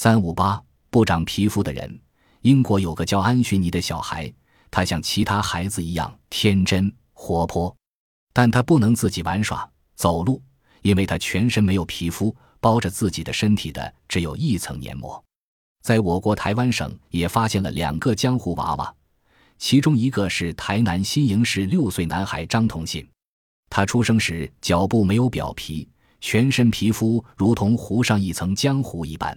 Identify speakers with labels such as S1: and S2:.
S1: 三五八不长皮肤的人。英国有个叫安雪妮的小孩，他像其他孩子一样天真活泼，但他不能自己玩耍、走路，因为他全身没有皮肤，包着自己的身体的只有一层黏膜。在我国台湾省也发现了两个江湖娃娃，其中一个是台南新营市六岁男孩张同信，他出生时脚部没有表皮，全身皮肤如同糊上一层浆糊一般。